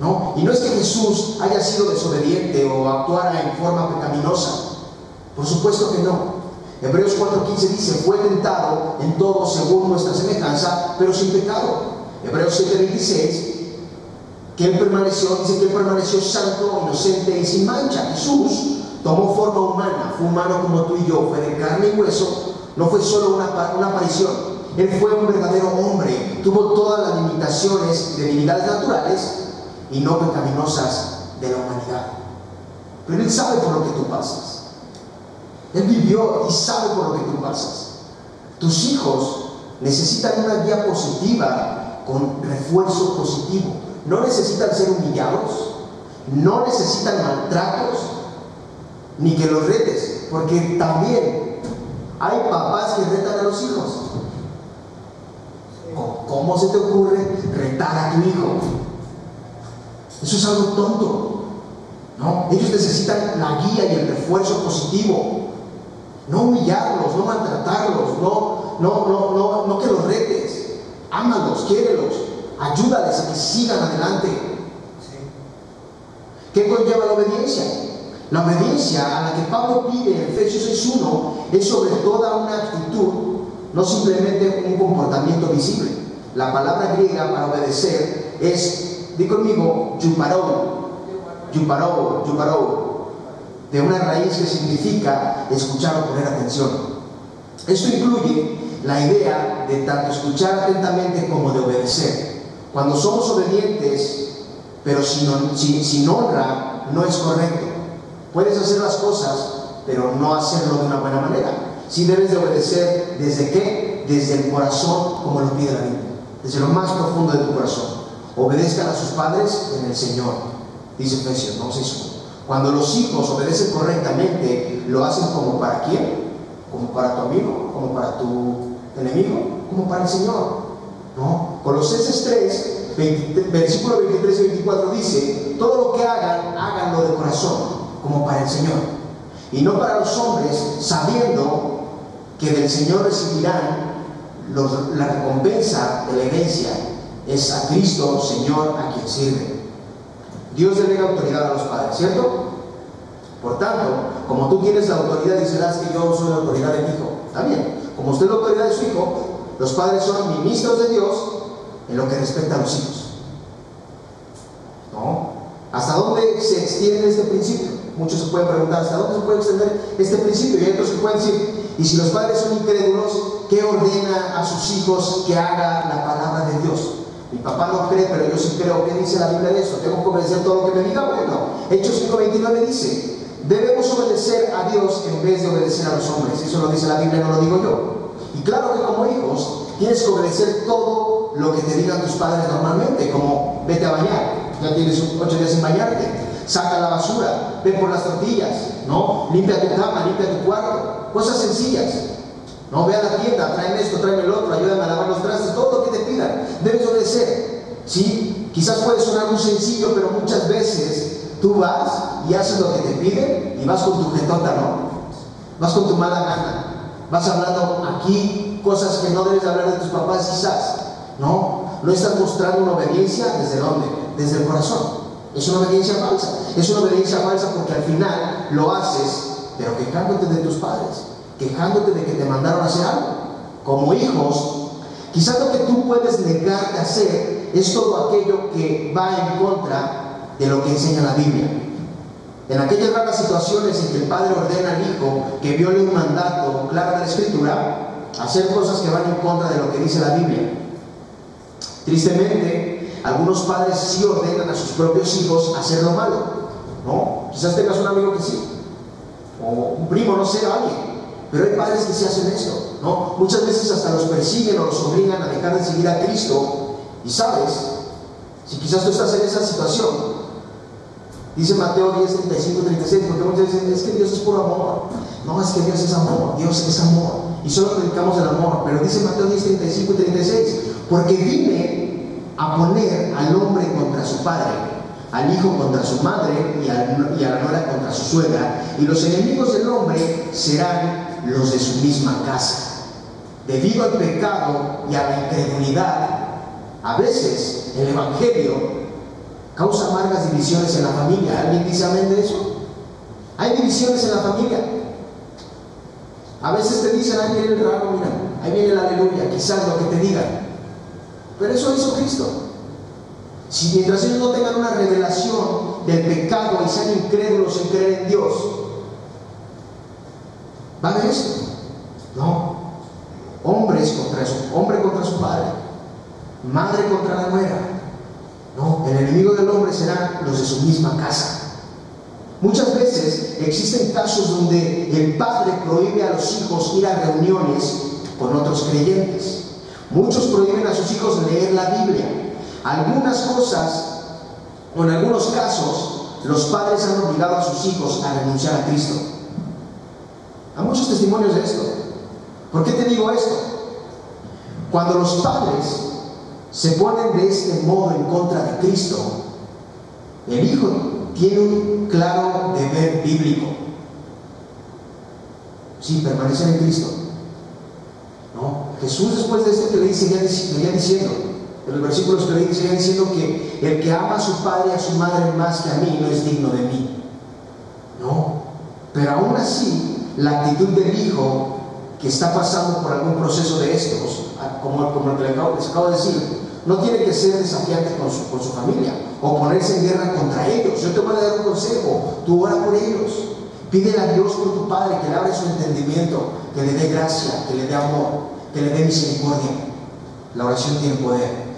¿No? Y no es que Jesús haya sido desobediente o actuara en forma pecaminosa. Por supuesto que no. Hebreos 4.15 dice, fue tentado en todo según nuestra semejanza, pero sin pecado. Hebreos 7.26, que él permaneció, dice que él permaneció santo, inocente y sin mancha. Jesús tomó forma humana, fue humano como tú y yo, fue de carne y hueso, no fue solo una, una aparición. Él fue un verdadero hombre, tuvo todas las limitaciones y debilidades naturales y no pecaminosas de la humanidad. Pero Él sabe por lo que tú pasas. Él vivió y sabe por lo que tú pasas. Tus hijos necesitan una guía positiva con refuerzo positivo. No necesitan ser humillados, no necesitan maltratos, ni que los retes, porque también hay papás que retan a los hijos. ¿Cómo se te ocurre retar a tu hijo? Eso es algo tonto. ¿no? Ellos necesitan la guía y el refuerzo positivo. No humillarlos, no maltratarlos, no, no, no, no, no que los retes. Ámalos, quiérelos, ayúdales a que sigan adelante. ¿Qué conlleva la obediencia? La obediencia a la que Pablo pide en Efesios 6.1 es sobre toda una actitud, no simplemente un comportamiento visible. La palabra griega para obedecer es, di conmigo, yuparou, yuparou, yuparou, de una raíz que significa escuchar o poner atención. Esto incluye la idea de tanto escuchar atentamente como de obedecer. Cuando somos obedientes, pero sin, honra, no es correcto. Puedes hacer las cosas, pero no hacerlo de una buena manera. Si debes de obedecer desde qué? Desde el corazón, como lo pide la Biblia. Desde lo más profundo de tu corazón. Obedezcan a sus padres en el Señor. Dice Efesios, no cuando los hijos obedecen correctamente, lo hacen como para quién? Como para tu amigo, como para tu enemigo, como para el Señor. ¿No? Colosenses 3 versículo 23 y 24 dice, todo lo que hagan, háganlo de corazón, como para el Señor, y no para los hombres, sabiendo que del Señor recibirán la recompensa de la herencia, es a Cristo, Señor, a quien sirve. Dios delega autoridad a los padres, ¿cierto? Por tanto, como tú tienes la autoridad y serás que yo soy la autoridad de mi hijo, está bien. Como usted es la autoridad de su hijo, los padres son ministros de Dios en lo que respecta a los hijos. ¿No? ¿Hasta dónde se extiende este principio? Muchos se pueden preguntar, ¿hasta dónde se puede extender este principio? Y hay otros que pueden decir, y si los padres son incrédulos, ¿qué ordena a sus hijos que haga la palabra de Dios? Mi papá no cree, pero yo sí creo. ¿Qué dice la Biblia de eso? ¿Tengo que obedecer todo lo que me diga? Bueno, Hechos 5.29 dice, debemos obedecer a Dios en vez de obedecer a los hombres. Eso lo dice la Biblia, no lo digo yo. Y claro que como hijos tienes que obedecer todo lo que te digan tus padres normalmente, como vete a bañar, ya tienes ocho días sin bañarte, saca la basura, ve por las tortillas, ¿no? Limpia tu cama, limpia tu cuarto, cosas sencillas. No, ve a la tienda, tráeme esto, tráeme el otro, ayúdame a lavar los trastes, todo lo que te pidan, debes obedecer. ¿Sí? Quizás puede sonar muy sencillo, pero muchas veces tú vas y haces lo que te piden y vas con tu jetota, ¿no? Vas con tu mala gana. Vas hablando aquí cosas que no debes hablar de tus papás quizás, ¿no? No estás mostrando una obediencia desde dónde? Desde el corazón. Es una obediencia falsa. Es una obediencia falsa porque al final lo haces, pero quejándote de tus padres, quejándote de que te mandaron a hacer algo. Como hijos, quizás lo que tú puedes negarte a hacer es todo aquello que va en contra de lo que enseña la Biblia. En aquellas raras situaciones en que el padre ordena al hijo que viole un mandato claro de la escritura, hacer cosas que van en contra de lo que dice la Biblia. Tristemente, algunos padres sí ordenan a sus propios hijos hacer lo malo. ¿No? Quizás tengas un amigo que sí, o un primo, no sé, alguien. Pero hay padres que sí hacen eso, ¿no? Muchas veces hasta los persiguen o los obligan a dejar de seguir a Cristo. Y sabes, si quizás tú estás en esa situación, Dice Mateo 10, 35, 36, porque muchos dicen, es que Dios es puro amor. No, es que Dios es amor, Dios es amor. Y solo predicamos el amor. Pero dice Mateo 10, 35 y 36, porque vine a poner al hombre contra su padre, al hijo contra su madre y a, y a la nuera contra su suegra. Y los enemigos del hombre serán los de su misma casa. Debido al pecado y a la incredulidad, a veces el Evangelio causa amargas divisiones en la familia. ¿Alguien dice amén eso? Hay divisiones en la familia. A veces te dicen, ahí viene el raro, mira, ahí viene la aleluya, quizás lo que te digan. Pero eso hizo Cristo. Si mientras ellos no tengan una revelación del pecado y sean incrédulos en creer en Dios, ¿va a esto? No. Hombres contra su, hombre contra su padre, madre contra la nuera, no, el enemigo del hombre será los de su misma casa. Muchas veces existen casos donde el padre prohíbe a los hijos ir a reuniones con otros creyentes. Muchos prohíben a sus hijos leer la Biblia. Algunas cosas, o en algunos casos, los padres han obligado a sus hijos a renunciar a Cristo. Hay muchos testimonios de esto. ¿Por qué te digo esto? Cuando los padres se ponen de este modo en contra de Cristo, el Hijo tiene un claro deber bíblico. Sí, permanecer en Cristo. ¿No? Jesús después de esto que le dice, seguía diciendo, en los versículos que leí, seguía diciendo que el que ama a su padre y a su madre más que a mí no es digno de mí. No, pero aún así, la actitud del Hijo que está pasando por algún proceso de estos, como, como el que les acabo de decir, no tiene que ser desafiante con su, con su familia o ponerse en guerra contra ellos. Yo te voy a dar un consejo, tú ora por ellos. Pídele a Dios por tu Padre que le abra su entendimiento, que le dé gracia, que le dé amor, que le dé misericordia. La oración tiene poder.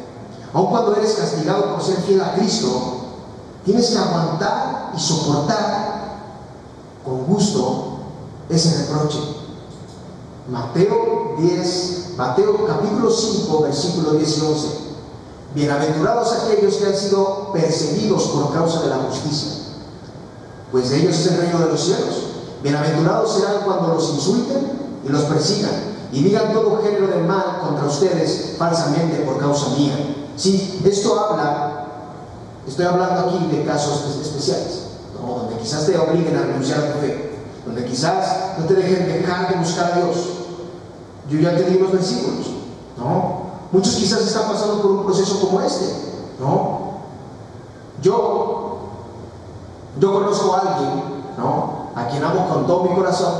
Aun cuando eres castigado por ser fiel a Cristo, tienes que aguantar y soportar con gusto ese reproche. Mateo 10, Mateo capítulo 5, versículo 10 y 11. Bienaventurados aquellos que han sido perseguidos por causa de la justicia, pues de ellos es el reino de los cielos. Bienaventurados serán cuando los insulten y los persigan y digan todo género de mal contra ustedes falsamente por causa mía. Sí, esto habla, estoy hablando aquí de casos especiales, donde quizás te obliguen a renunciar a tu fe, donde quizás no te dejen dejar de buscar a Dios. Yo ya te di los versículos, ¿no? Muchos quizás están pasando por un proceso como este, ¿no? Yo, yo conozco a alguien, ¿no? A quien amo con todo mi corazón,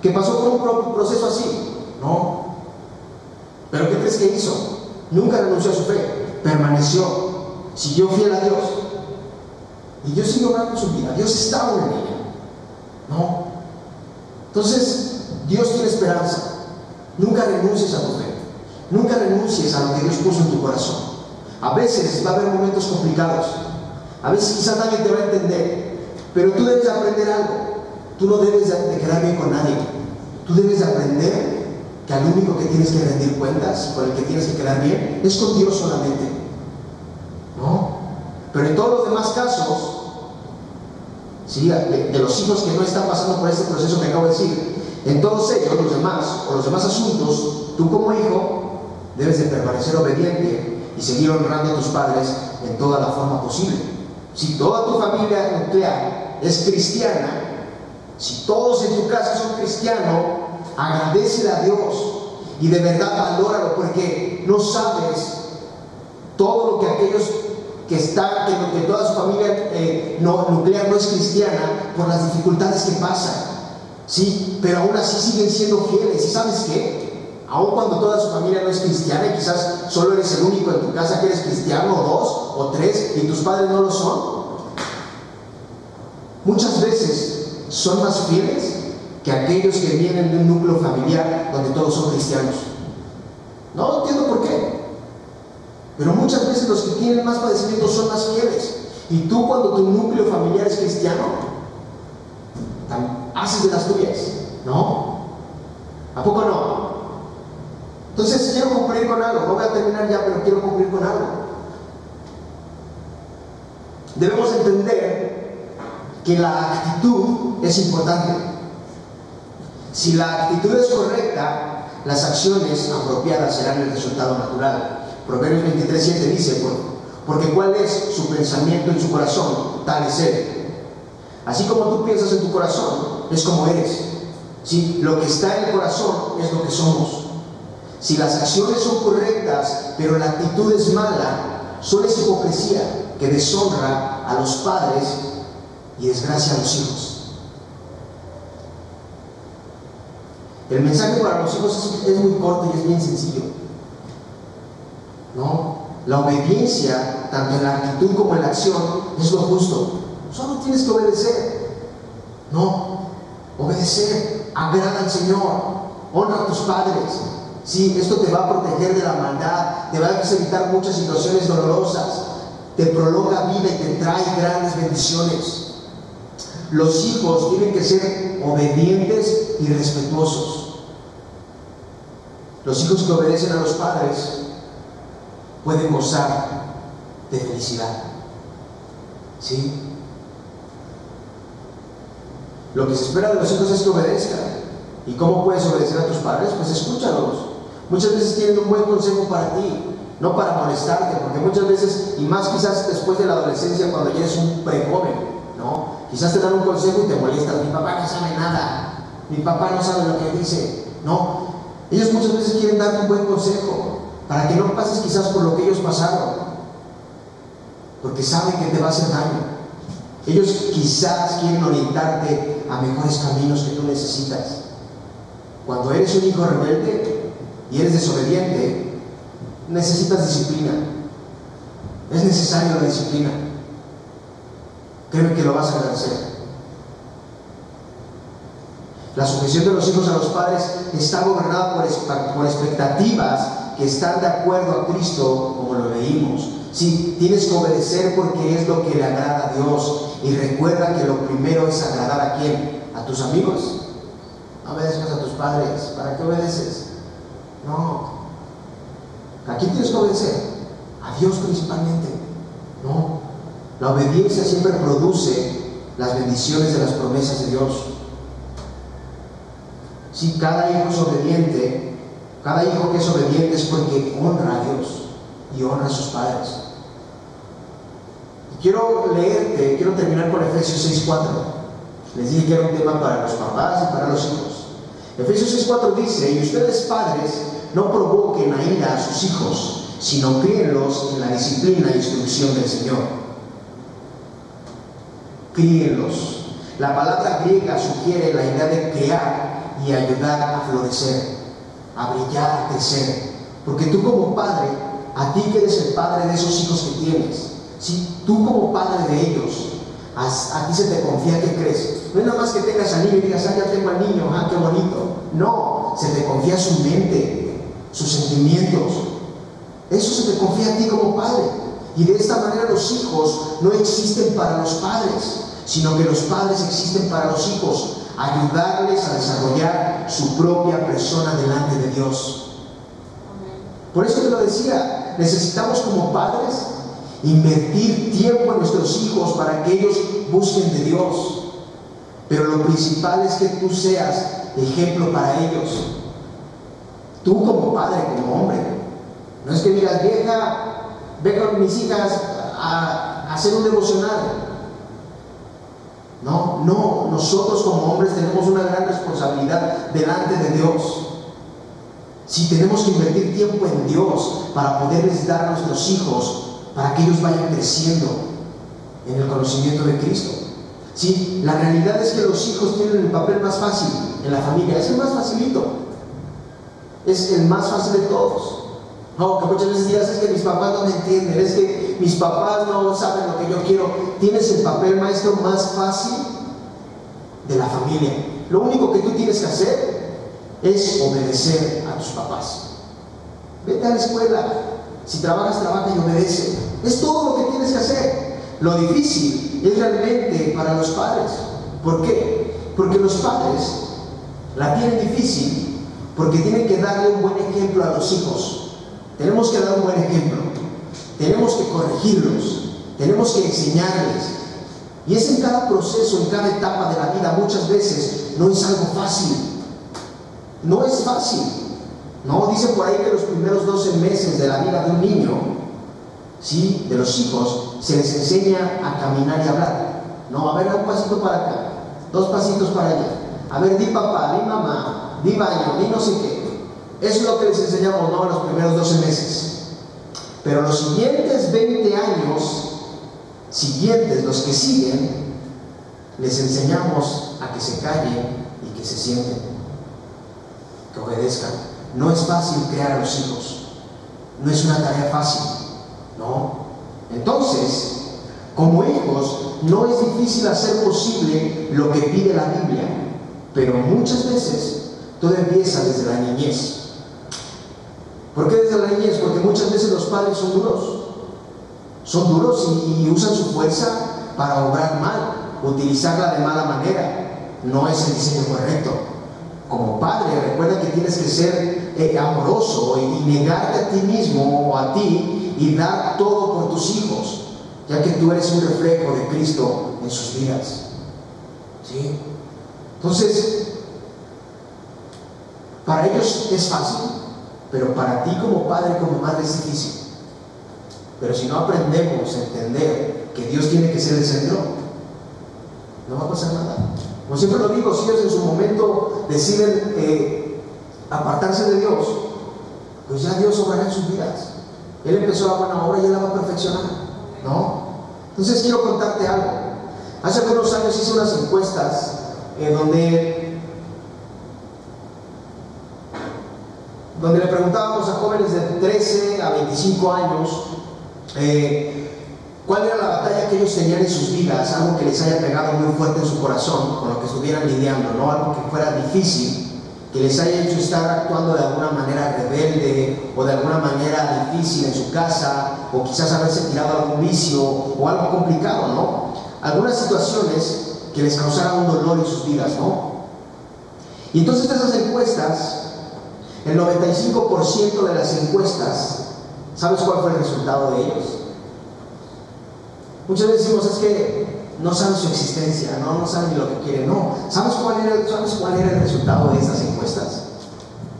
que pasó por un proceso así, ¿no? Pero ¿qué crees que hizo? Nunca renunció a su fe, permaneció, siguió fiel a Dios. Y Dios siguió obrando su vida, Dios estaba en ella. ¿No? Entonces, Dios tiene esperanza. Nunca renuncies a tu fe. Nunca renuncies a lo que Dios puso en tu corazón. A veces va a haber momentos complicados. A veces quizás nadie te va a entender. Pero tú debes aprender algo. Tú no debes de quedar bien con nadie. Tú debes de aprender que al único que tienes que rendir cuentas, con el que tienes que quedar bien, es con Dios solamente. ¿No? Pero en todos los demás casos, de, los hijos que no están pasando por este proceso que acabo de decir, en todos ellos, los demás, o los demás asuntos, tú como hijo debes de permanecer obediente y seguir honrando a tus padres en toda la forma posible. Si toda tu familia nuclear es cristiana, si todos en tu casa son cristianos, agradecele a Dios y de verdad valóralo porque no sabes todo lo que aquellos que están, que, que toda su familia eh, no, nuclear no es cristiana por las dificultades que pasan. Sí, pero aún así siguen siendo fieles. ¿Y sabes qué? Aun cuando toda su familia no es cristiana y quizás solo eres el único en tu casa que eres cristiano, o dos, o tres, y tus padres no lo son, muchas veces son más fieles que aquellos que vienen de un núcleo familiar donde todos son cristianos. No entiendo por qué. Pero muchas veces los que tienen más padecimientos son más fieles. Y tú cuando tu núcleo familiar es cristiano, haces de las tuyas, ¿no? ¿A poco no? Entonces quiero cumplir con algo. No voy a terminar ya, pero quiero cumplir con algo. Debemos entender que la actitud es importante. Si la actitud es correcta, las acciones apropiadas serán el resultado natural. Proverbios 23, 7 dice, porque cuál es su pensamiento en su corazón, tal es él. Así como tú piensas en tu corazón, es como eres. Si lo que está en el corazón es lo que somos. Si las acciones son correctas, pero la actitud es mala, solo es hipocresía que deshonra a los padres y desgracia a los hijos. El mensaje para los hijos es, muy corto y es bien sencillo. ¿No? La obediencia, tanto en la actitud como en la acción, es lo justo. Solo tienes que obedecer. No, obedecer, agrada al Señor, honra a tus padres. Sí, esto te va a proteger de la maldad, te va a evitar muchas situaciones dolorosas, te prolonga vida y te trae grandes bendiciones. Los hijos tienen que ser obedientes y respetuosos. Los hijos que obedecen a los padres pueden gozar de felicidad. ¿Sí? Lo que se espera de los hijos es que obedezcan. ¿Y cómo puedes obedecer a tus padres? Pues escúchalos. Muchas veces tienen un buen consejo para ti, no para molestarte, porque muchas veces, y más quizás después de la adolescencia, cuando ya eres un prejoven, ¿no? Quizás te dan un consejo y te molestas. Mi papá no sabe nada. Mi papá no sabe lo que dice. No, ellos muchas veces quieren darte un buen consejo para que no pases quizás por lo que ellos pasaron, porque saben que te va a hacer daño. Ellos quizás quieren orientarte a mejores caminos que tú necesitas. Cuando eres un hijo rebelde y eres desobediente, necesitas disciplina. Es necesario la disciplina. Créeme que lo vas a agradecer. La sujeción de los hijos a los padres está gobernada por, expectativas que están de acuerdo a Cristo, como lo leímos. Sí, tienes que obedecer porque es lo que le agrada a Dios. Y recuerda que lo primero es agradar a quién? A tus amigos. No obedezcas a tus padres. ¿Para qué obedeces? No. ¿A quién tienes que obedecer? A Dios principalmente. No. La obediencia siempre produce las bendiciones de las promesas de Dios. Si cada hijo es obediente, cada hijo que es obediente es porque honra a Dios. y honra a sus padres. Y quiero leerte, quiero terminar con Efesios 6.4. Les dije que era un tema para los papás y para los hijos. Efesios 6.4 dice, y ustedes padres no provoquen a ira a sus hijos, sino críenlos en la disciplina e instrucción del Señor. Críenlos. La palabra griega sugiere la idea de crear y ayudar a florecer, a brillar, a crecer. Porque tú como padre, a ti que eres el padre de esos hijos que tienes, si tú como padre de ellos, a, ti se te confía que crees. No es nada más que tengas al niño y digas, ah, ya tengo al niño, ah, qué bonito. No, se te confía su mente, sus sentimientos. Eso se te confía a ti como padre. Y de esta manera los hijos no existen para los padres, sino que los padres existen para los hijos, ayudarles a desarrollar su propia persona delante de Dios. Por eso te lo decía, necesitamos como padres invertir tiempo en nuestros hijos para que ellos busquen de Dios. Pero lo principal es que tú seas ejemplo para ellos. Tú como padre, como hombre. No es que digas, vieja, ve con mis hijas a, a hacer un devocional. No, no, nosotros como hombres tenemos una gran responsabilidad delante de Dios. Si tenemos que invertir tiempo en Dios para poderles dar a nuestros hijos, para que ellos vayan creciendo en el conocimiento de Cristo. Sí, la realidad es que los hijos tienen el papel más fácil en la familia, es el más facilito, es el más fácil de todos. No, que muchas veces es que mis papás no me entienden, es que mis papás no saben lo que yo quiero. Tienes el papel maestro más fácil de la familia. Lo único que tú tienes que hacer es obedecer a tus papás. Vete a la escuela. Si trabajas, trabaja y obedece. Es todo lo que tienes que hacer. Lo difícil es realmente para los padres. ¿Por qué? Porque los padres la tienen difícil porque tienen que darle un buen ejemplo a los hijos. Tenemos que dar un buen ejemplo. Tenemos que corregirlos. Tenemos que enseñarles. Y es en cada proceso, en cada etapa de la vida, muchas veces no es algo fácil. No es fácil. No, dicen por ahí que los primeros 12 meses de la vida de un niño, ¿sí? de los hijos, se les enseña a caminar y hablar. No, a ver, un pasito para acá, dos pasitos para allá. A ver, di papá, di mamá, di baño, di no sé qué. Eso es lo que les enseñamos ¿no? en los primeros 12 meses. Pero los siguientes 20 años, siguientes, los que siguen, les enseñamos a que se callen y que se sienten, que obedezcan. No es fácil crear a los hijos, no es una tarea fácil, ¿no? Entonces, como hijos, no es difícil hacer posible lo que pide la Biblia, pero muchas veces todo empieza desde la niñez. ¿Por qué desde la niñez? Porque muchas veces los padres son duros. Son duros y, usan su fuerza para obrar mal, utilizarla de mala manera. No es el diseño correcto. Como padre, recuerda que tienes que ser eh, amoroso y, negarte a ti mismo o a ti y dar todo por tus hijos, ya que tú eres un reflejo de Cristo en sus vidas. ¿Sí? Entonces, para ellos es fácil, pero para ti como padre, como madre es difícil. Pero si no aprendemos a entender que Dios tiene que ser el centro, no va a pasar nada. Como siempre lo digo, si ellos en su momento deciden eh, apartarse de Dios, pues ya Dios obrará en sus vidas. Él empezó la buena obra y Él la va a perfeccionar. ¿No? Entonces quiero contarte algo. Hace algunos años hice unas encuestas en eh, donde donde le preguntábamos a jóvenes de 13 a 25 años eh, cuál era la batalla que ellos tenían en sus vidas, algo que les haya pegado muy fuerte en su corazón, con lo que estuvieran lidiando, ¿no? algo que fuera difícil, que les haya hecho estar actuando de alguna manera rebelde o de alguna manera difícil en su casa, o quizás haberse tirado algún vicio o algo complicado, ¿no? Algunas situaciones que les causaran un dolor en sus vidas, ¿no? Y entonces esas encuestas el 95% de las encuestas, ¿sabes cuál fue el resultado de ellos? Muchas veces decimos, es que no saben su existencia, no, saben lo que quieren. No, ¿sabes cuál, era, ¿sabes cuál era el resultado de esas encuestas?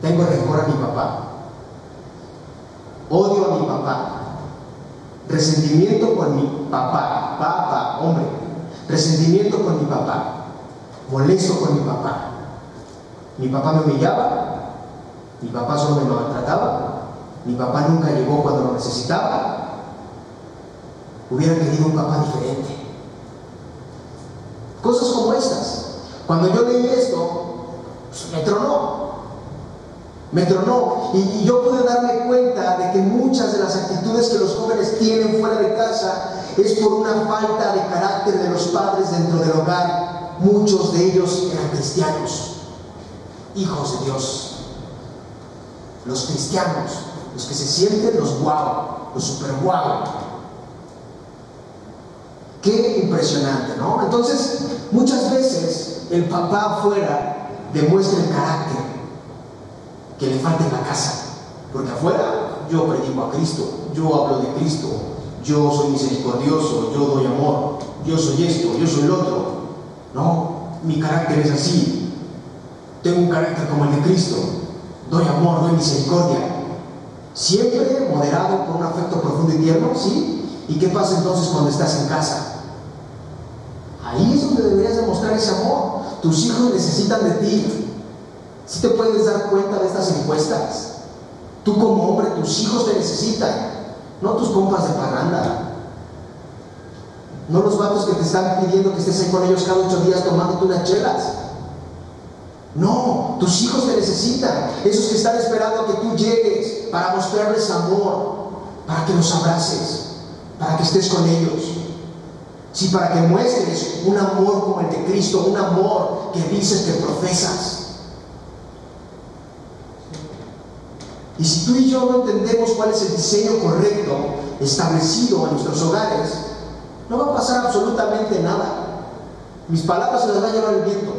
Tengo rencor a mi papá. Odio a mi papá. resentimiento con mi papá, papá, hombre, resentimiento con mi papá, molesto con mi papá. Mi papá me humillaba, mi papá solo me maltrataba, mi papá nunca llegó cuando lo necesitaba. Hubiera querido un papá diferente. Cosas como estas. Cuando yo leí esto, pues, me tronó. Me tronó. Y, yo pude darme cuenta de que muchas de las actitudes que los jóvenes tienen fuera de casa es por una falta de carácter de los padres dentro del hogar. Muchos de ellos eran cristianos, hijos de Dios. Los cristianos, los que se sienten los guau, los super guau. Qué impresionante, ¿no? Entonces, muchas veces el papá afuera demuestra el carácter que le falta en la casa. Porque afuera yo predico a Cristo, yo hablo de Cristo, yo soy misericordioso, yo doy amor, yo soy esto, yo soy el otro. No, mi carácter es así. Tengo un carácter como el de Cristo. Doy amor, doy misericordia. Siempre moderado por un afecto profundo y tierno, ¿sí? ¿Y qué pasa entonces cuando estás en casa? Ahí es donde deberías demostrar ese amor. Tus hijos necesitan de ti. Si te puedes dar cuenta de estas encuestas, tú como hombre, tus hijos te necesitan, no tus compas de parranda. No los vatos que te están pidiendo que estés ahí con ellos cada ocho días tomándote unas chelas. No, tus hijos te necesitan. Esos que están esperando a que tú llegues para mostrarles amor, para que los abraces, para que estés con ellos. Si para que muestres un amor como el de Cristo, un amor que dices que profesas. Y si tú y yo no entendemos cuál es el diseño correcto establecido en nuestros hogares, no va a pasar absolutamente nada. Mis palabras se las va a llevar el viento.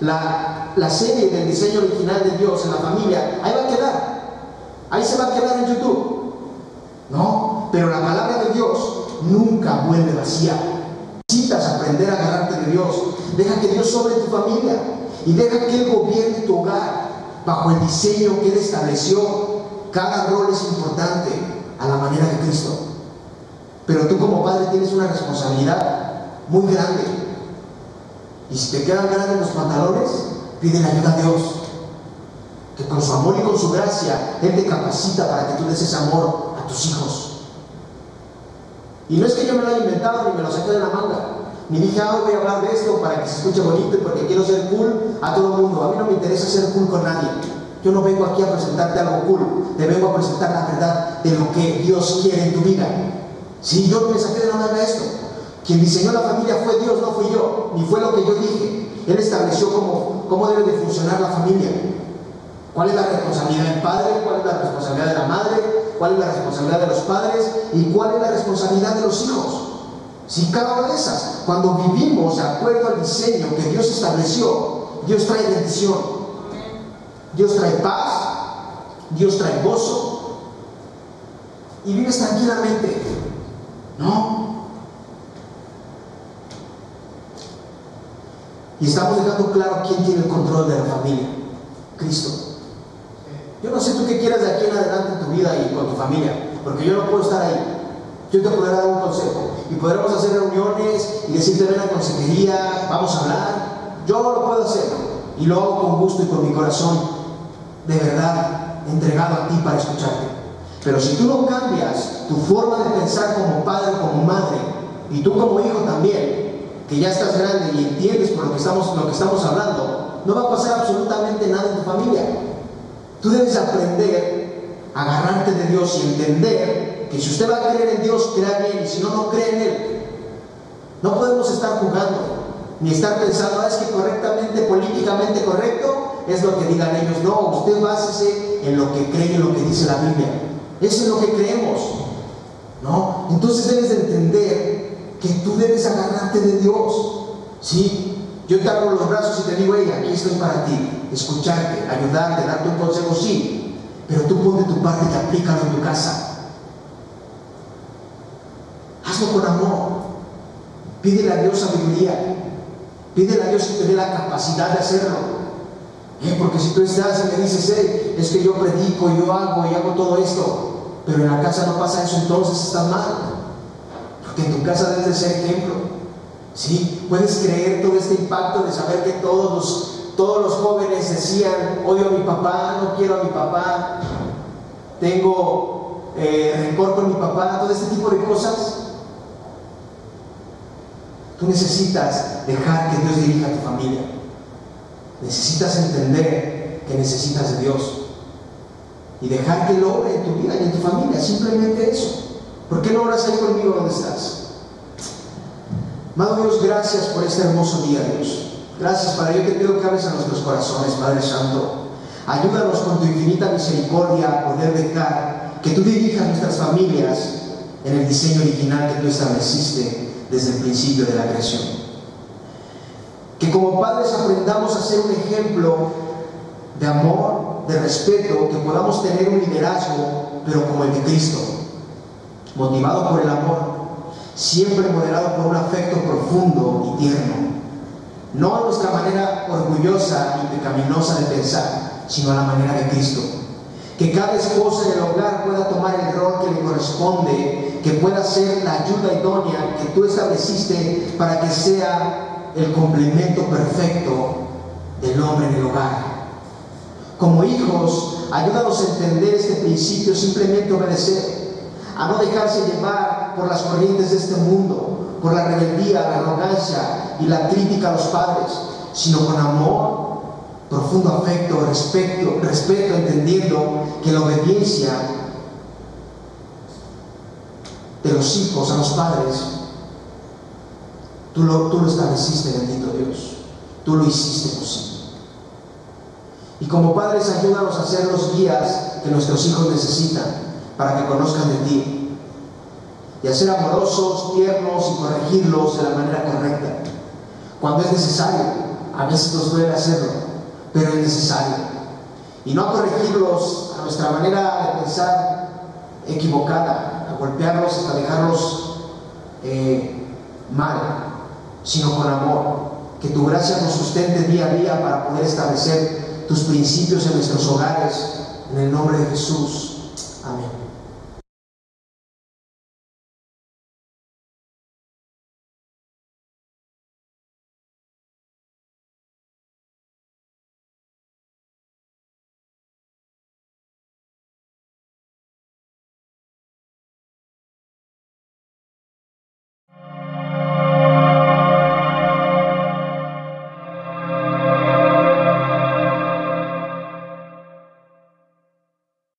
La, la serie del diseño original de Dios en la familia, ahí va a quedar. Ahí se va a quedar en YouTube. No, pero la palabra de Dios nunca vuelve vacía. Necesitas aprender a agarrarte de Dios. Deja que Dios sobre tu familia y deja que Él gobierne tu hogar bajo el diseño que Él estableció. Cada rol es importante a la manera de Cristo. Pero tú como padre tienes una responsabilidad muy grande. Y si te quedan grandes los pantalones, pide la ayuda a Dios. Que con su amor y con su gracia, Él te capacita para que tú des ese amor a tus hijos. Y no es que yo me lo haya inventado ni me lo saqué de la manga. Ni dije, ah, voy a hablar de esto para que se escuche bonito y porque quiero ser cool a todo el mundo. A mí no me interesa ser cool con nadie. Yo no vengo aquí a presentarte algo cool. Te vengo a presentar la verdad de lo que Dios quiere en tu vida. Si yo me saqué de la manga esto. Quien diseñó la familia fue Dios, no fui yo. Ni fue lo que yo dije. Él estableció cómo, cómo debe de funcionar la familia. ¿Cuál es la responsabilidad del padre? ¿Cuál es la responsabilidad de la madre? cuál es la responsabilidad de los padres y cuál es la responsabilidad de los hijos. Si cada una de esas, cuando vivimos de acuerdo al diseño que Dios estableció, Dios trae bendición, Dios trae paz, Dios trae gozo y vives tranquilamente, ¿no? Y estamos dejando claro quién tiene el control de la familia, Cristo. Yo no sé tú qué quieras de aquí en adelante en tu vida y con tu familia, porque yo no puedo estar ahí. Yo te podré dar un consejo y podremos hacer reuniones y decirte ven a consejería, vamos a hablar. Yo lo puedo hacer y lo hago con gusto y con mi corazón de verdad entregado a ti para escucharte. Pero si tú no cambias tu forma de pensar como padre, como madre, y tú como hijo también, que ya estás grande y entiendes por lo que estamos, lo que estamos hablando, no va a pasar absolutamente nada en tu familia. Tú debes aprender a agarrarte de Dios y entender que si usted va a creer en Dios, crea en y si no, no cree en Él. No podemos estar jugando, ni estar pensando, ah, es que correctamente, políticamente correcto, es lo que digan ellos. No, usted básese en lo que cree, en lo que dice la Biblia. Eso es lo que creemos. ¿No? Entonces debes de entender que tú debes agarrarte de Dios. ¿Sí? Yo te abro los brazos y te digo, hey, aquí estoy para ti, escucharte, ayudarte, darte un consejo, sí, pero tú pon tu parte y aplícalo en tu casa. Hazlo con amor. Pídele a Dios sabiduría. Pídele a Dios que te dé la capacidad de hacerlo. ¿Eh? Porque si tú estás y me dices, hey, es que yo predico, yo hago y hago todo esto, pero en la casa no pasa eso, entonces estás mal. Porque en tu casa debes de ser ejemplo. ¿Sí? Puedes creer todo este impacto de saber que todos los, todos los jóvenes decían, odio a mi papá, no quiero a mi papá, tengo eh, rencor con mi papá, todo este tipo de cosas. Tú necesitas dejar que Dios dirija a tu familia. Necesitas entender que necesitas de Dios y dejar que lo obre en tu vida y en tu familia. Simplemente eso. ¿Por qué no oras ahí conmigo donde estás? Amado Dios, gracias por este hermoso día, Dios. Gracias, para Yo te pido que hables a nuestros corazones, Padre Santo. Ayúdanos con tu infinita misericordia a poder dejar que tú dirijas nuestras familias en el diseño original que tú estableciste desde el principio de la creación. Que como padres aprendamos a ser un ejemplo de amor, de respeto, que podamos tener un liderazgo, pero como el de Cristo, motivado por el amor, siempre moderado por un afecto profundo y tierno, no a nuestra manera orgullosa y pecaminosa de pensar, sino a la manera de Cristo. Que cada esposa en el hogar pueda tomar el rol que le corresponde, que pueda ser la ayuda idónea que tú estableciste para que sea el complemento perfecto del hombre en el hogar. Como hijos, ayúdanos a entender este principio, simplemente obedecer, a no dejarse llevar por las corrientes de este mundo, por la rebeldía, la arrogancia y la crítica a los padres, sino con amor, profundo afecto, respeto, respeto entendiendo que la obediencia de los hijos a los padres, tú lo, tú lo estableciste, bendito Dios, tú lo hiciste posible. Y como padres, ayúdanos a ser los guías que nuestros hijos necesitan para que conozcan de ti. Y a ser amorosos, tiernos y corregirlos de la manera correcta. Cuando es necesario, a veces nos duele hacerlo, pero es necesario. Y no corregirlos a nuestra manera de pensar equivocada, a golpearlos hasta dejarlos eh, mal, sino con amor. Que tu gracia nos sustente día a día para poder establecer tus principios en nuestros hogares. En el nombre de Jesús. Amén.